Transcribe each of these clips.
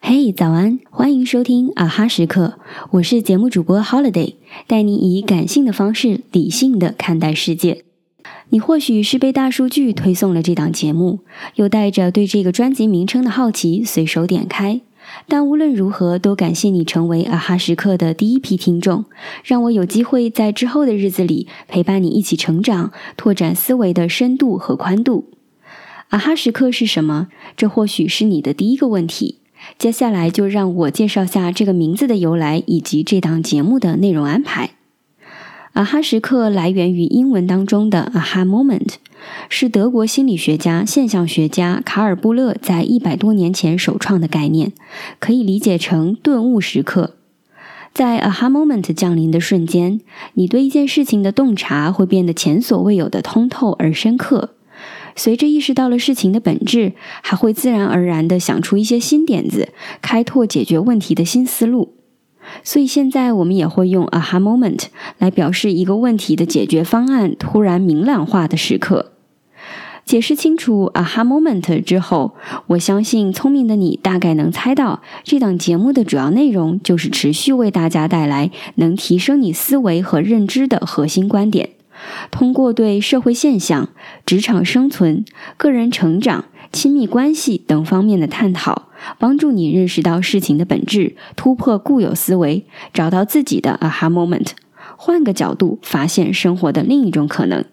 嘿，早安，欢迎收听啊哈时刻，我是节目主播 Holiday，带你以感性的方式理性的看待世界。你或许是被大数据推送了这档节目，又带着对这个专辑名称的好奇随手点开。但无论如何，都感谢你成为啊哈时刻的第一批听众，让我有机会在之后的日子里陪伴你一起成长，拓展思维的深度和宽度。啊哈时刻是什么？这或许是你的第一个问题。接下来就让我介绍下这个名字的由来以及这档节目的内容安排。啊哈时刻来源于英文当中的 “aha moment，是德国心理学家、现象学家卡尔布勒在一百多年前首创的概念，可以理解成顿悟时刻。在 aha moment 降临的瞬间，你对一件事情的洞察会变得前所未有的通透而深刻。随着意识到了事情的本质，还会自然而然的想出一些新点子，开拓解决问题的新思路。所以现在我们也会用 aha moment 来表示一个问题的解决方案突然明朗化的时刻。解释清楚 aha moment 之后，我相信聪明的你大概能猜到，这档节目的主要内容就是持续为大家带来能提升你思维和认知的核心观点。通过对社会现象、职场生存、个人成长、亲密关系等方面的探讨，帮助你认识到事情的本质，突破固有思维，找到自己的 aha moment，换个角度发现生活的另一种可能。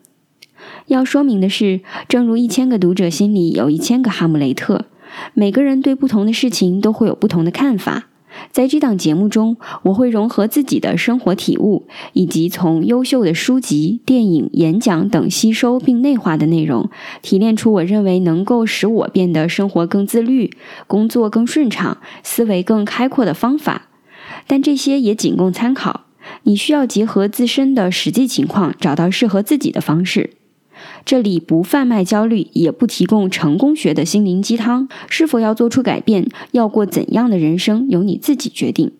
要说明的是，正如一千个读者心里有一千个哈姆雷特，每个人对不同的事情都会有不同的看法。在这档节目中，我会融合自己的生活体悟，以及从优秀的书籍、电影、演讲等吸收并内化的内容，提炼出我认为能够使我变得生活更自律、工作更顺畅、思维更开阔的方法。但这些也仅供参考，你需要结合自身的实际情况，找到适合自己的方式。这里不贩卖焦虑，也不提供成功学的心灵鸡汤。是否要做出改变，要过怎样的人生，由你自己决定。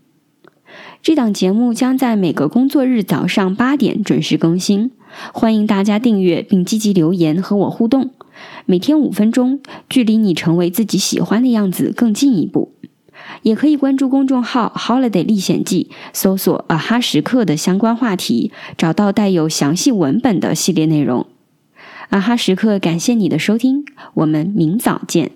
这档节目将在每个工作日早上八点准时更新，欢迎大家订阅并积极留言和我互动。每天五分钟，距离你成为自己喜欢的样子更进一步。也可以关注公众号 “Holiday 历险记”，搜索“啊哈时刻”的相关话题，找到带有详细文本的系列内容。啊哈时刻感谢你的收听我们明早见。